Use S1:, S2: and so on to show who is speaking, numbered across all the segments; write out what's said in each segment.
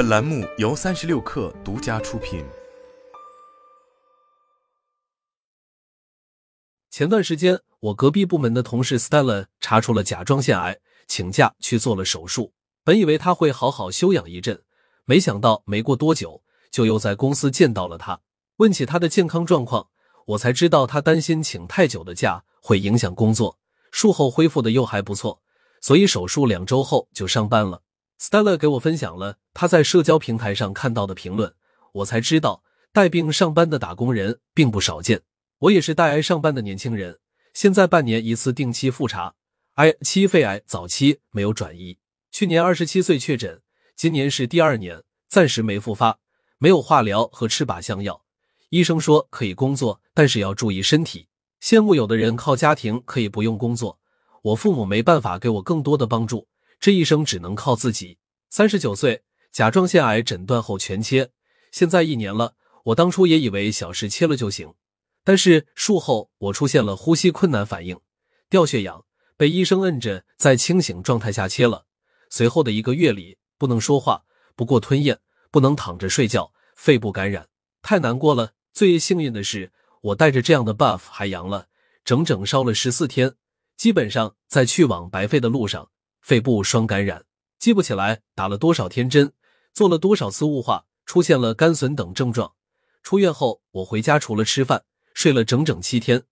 S1: 本栏目由三十六氪独家出品。
S2: 前段时间，我隔壁部门的同事 Stella 查出了甲状腺癌，请假去做了手术。本以为他会好好休养一阵，没想到没过多久，就又在公司见到了他。问起他的健康状况，我才知道他担心请太久的假会影响工作，术后恢复的又还不错，所以手术两周后就上班了。Stella 给我分享了他在社交平台上看到的评论，我才知道带病上班的打工人并不少见。我也是带癌上班的年轻人，现在半年一次定期复查，癌期肺癌早期没有转移，去年二十七岁确诊，今年是第二年，暂时没复发，没有化疗和吃靶向药。医生说可以工作，但是要注意身体。羡慕有的人靠家庭可以不用工作，我父母没办法给我更多的帮助，这一生只能靠自己。三十九岁，甲状腺癌诊断后全切，现在一年了。我当初也以为小事切了就行，但是术后我出现了呼吸困难反应，掉血氧，被医生摁着在清醒状态下切了。随后的一个月里，不能说话，不过吞咽，不能躺着睡觉，肺部感染，太难过了。最幸运的是，我带着这样的 buff 还阳了，整整烧了十四天，基本上在去往白肺的路上，肺部双感染，记不起来打了多少天针，做了多少次雾化，出现了干损等症状。出院后，我回家除了吃饭，睡了整整七天，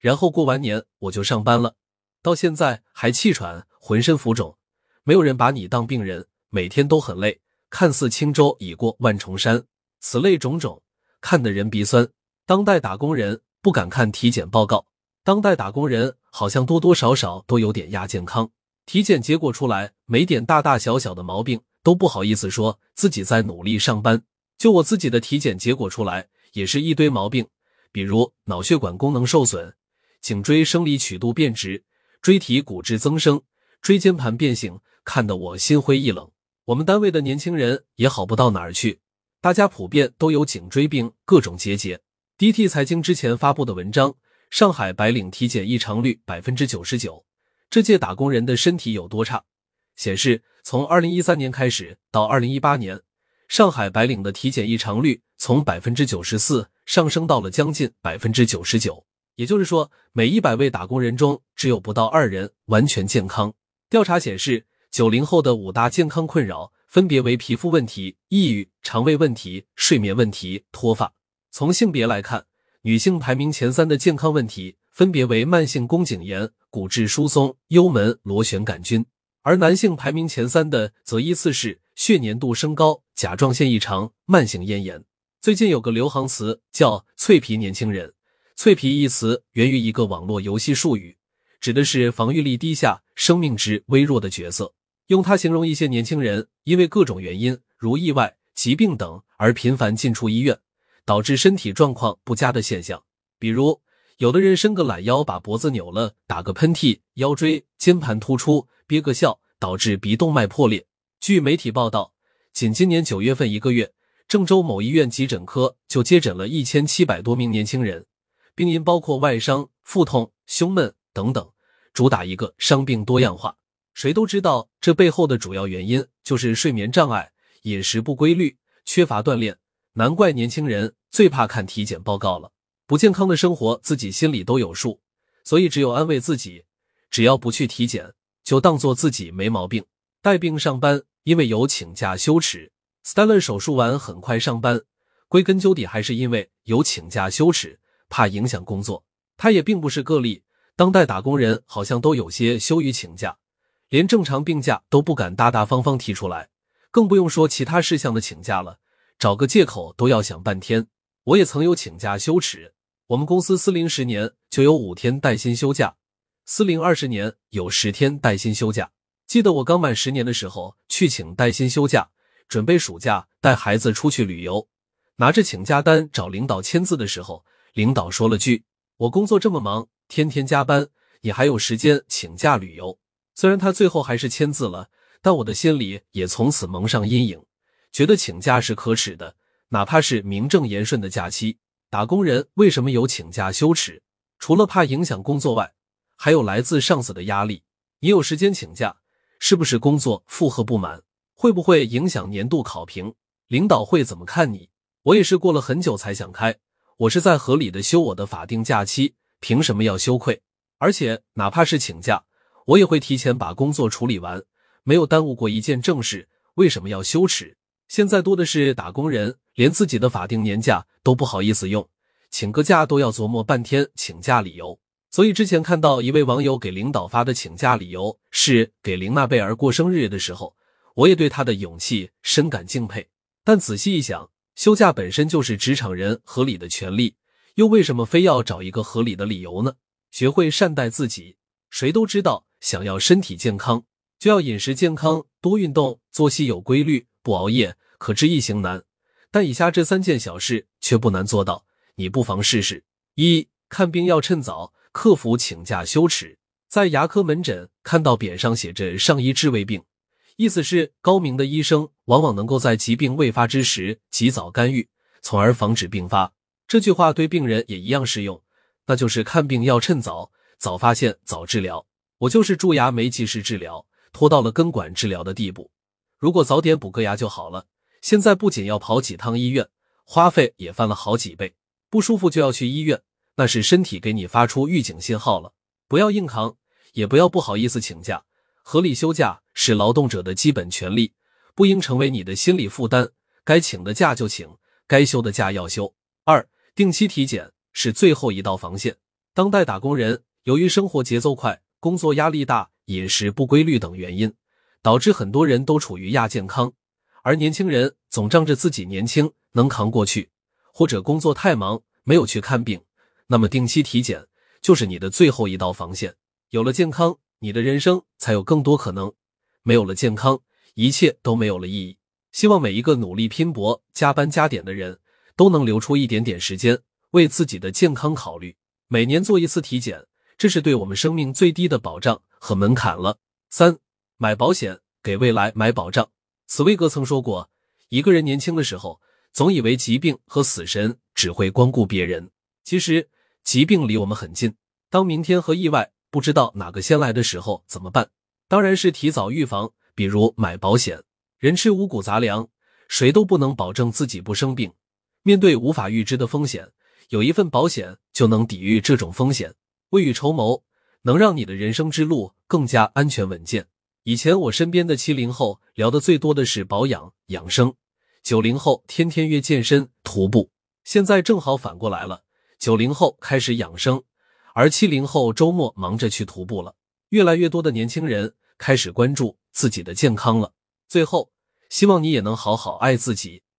S2: 然后过完年我就上班了，到现在还气喘，浑身浮肿。没有人把你当病人，每天都很累，看似轻舟已过万重山，此类种种。看得人鼻酸。当代打工人不敢看体检报告，当代打工人好像多多少少都有点亚健康。体检结果出来，没点大大小小的毛病，都不好意思说自己在努力上班。就我自己的体检结果出来，也是一堆毛病，比如脑血管功能受损、颈椎生理曲度变直、椎体骨质增生、椎间盘变形，看得我心灰意冷。我们单位的年轻人也好不到哪儿去。大家普遍都有颈椎病，各种结节。DT 财经之前发布的文章，上海白领体检异常率百分之九十九，这届打工人的身体有多差？显示从二零一三年开始到二零一八年，上海白领的体检异常率从百分之九十四上升到了将近百分之九十九。也就是说，每一百位打工人中只有不到二人完全健康。调查显示，九零后的五大健康困扰。分别为皮肤问题、抑郁、肠胃问题、睡眠问题、脱发。从性别来看，女性排名前三的健康问题分别为慢性宫颈炎、骨质疏松、幽门螺旋杆菌，而男性排名前三的则依次是血粘度升高、甲状腺异常、慢性咽炎。最近有个流行词叫“脆皮年轻人”，“脆皮”一词源于一个网络游戏术语，指的是防御力低下、生命值微弱的角色。用它形容一些年轻人因为各种原因，如意外、疾病等而频繁进出医院，导致身体状况不佳的现象。比如，有的人伸个懒腰把脖子扭了，打个喷嚏腰椎间盘突出，憋个笑导致鼻动脉破裂。据媒体报道，仅今年九月份一个月，郑州某医院急诊科就接诊了一千七百多名年轻人，病因包括外伤、腹痛、胸闷等等，主打一个伤病多样化。谁都知道，这背后的主要原因就是睡眠障碍、饮食不规律、缺乏锻炼。难怪年轻人最怕看体检报告了。不健康的生活自己心里都有数，所以只有安慰自己：只要不去体检，就当做自己没毛病。带病上班，因为有请假羞耻。Stella 手术完很快上班，归根究底还是因为有请假羞耻，怕影响工作。他也并不是个例，当代打工人好像都有些羞于请假。连正常病假都不敢大大方方提出来，更不用说其他事项的请假了。找个借口都要想半天。我也曾有请假羞耻。我们公司四零十年就有五天带薪休假，四零二十年有十天带薪休假。记得我刚满十年的时候去请带薪休假，准备暑假带孩子出去旅游，拿着请假单找领导签字的时候，领导说了句：“我工作这么忙，天天加班，你还有时间请假旅游？”虽然他最后还是签字了，但我的心里也从此蒙上阴影，觉得请假是可耻的，哪怕是名正言顺的假期。打工人为什么有请假羞耻？除了怕影响工作外，还有来自上司的压力。你有时间请假，是不是工作负荷不满？会不会影响年度考评？领导会怎么看你？我也是过了很久才想开，我是在合理的休我的法定假期，凭什么要羞愧？而且哪怕是请假，我也会提前把工作处理完，没有耽误过一件正事，为什么要羞耻？现在多的是打工人，连自己的法定年假都不好意思用，请个假都要琢磨半天请假理由。所以之前看到一位网友给领导发的请假理由是给玲娜贝儿过生日的时候，我也对他的勇气深感敬佩。但仔细一想，休假本身就是职场人合理的权利，又为什么非要找一个合理的理由呢？学会善待自己，谁都知道，想要身体健康，就要饮食健康，多运动，作息有规律，不熬夜。可知易行难，但以下这三件小事却不难做到，你不妨试试：一看病要趁早。克服请假羞耻，在牙科门诊看到匾上写着“上医治未病”，意思是高明的医生往往能够在疾病未发之时及早干预，从而防止病发。这句话对病人也一样适用，那就是看病要趁早，早发现早治疗。我就是蛀牙没及时治疗，拖到了根管治疗的地步。如果早点补个牙就好了。现在不仅要跑几趟医院，花费也翻了好几倍，不舒服就要去医院。那是身体给你发出预警信号了，不要硬扛，也不要不好意思请假。合理休假是劳动者的基本权利，不应成为你的心理负担。该请的假就请，该休的假要休。二，定期体检是最后一道防线。当代打工人由于生活节奏快、工作压力大、饮食不规律等原因，导致很多人都处于亚健康，而年轻人总仗着自己年轻能扛过去，或者工作太忙没有去看病。那么定期体检就是你的最后一道防线。有了健康，你的人生才有更多可能；没有了健康，一切都没有了意义。希望每一个努力拼搏、加班加点的人都能留出一点点时间为自己的健康考虑。每年做一次体检，这是对我们生命最低的保障和门槛了。三、买保险，给未来买保障。茨威格曾说过：“一个人年轻的时候，总以为疾病和死神只会光顾别人，其实。”疾病离我们很近，当明天和意外不知道哪个先来的时候怎么办？当然是提早预防，比如买保险。人吃五谷杂粮，谁都不能保证自己不生病。面对无法预知的风险，有一份保险就能抵御这种风险。未雨绸缪，能让你的人生之路更加安全稳健。以前我身边的七零后聊的最多的是保养养生，九零后天天约健身徒步，现在正好反过来了。九零后开始养生，而七零后周末忙着去徒步了。越来越多的年轻人开始关注自己的健康了。最后，希望你也能好好爱自己。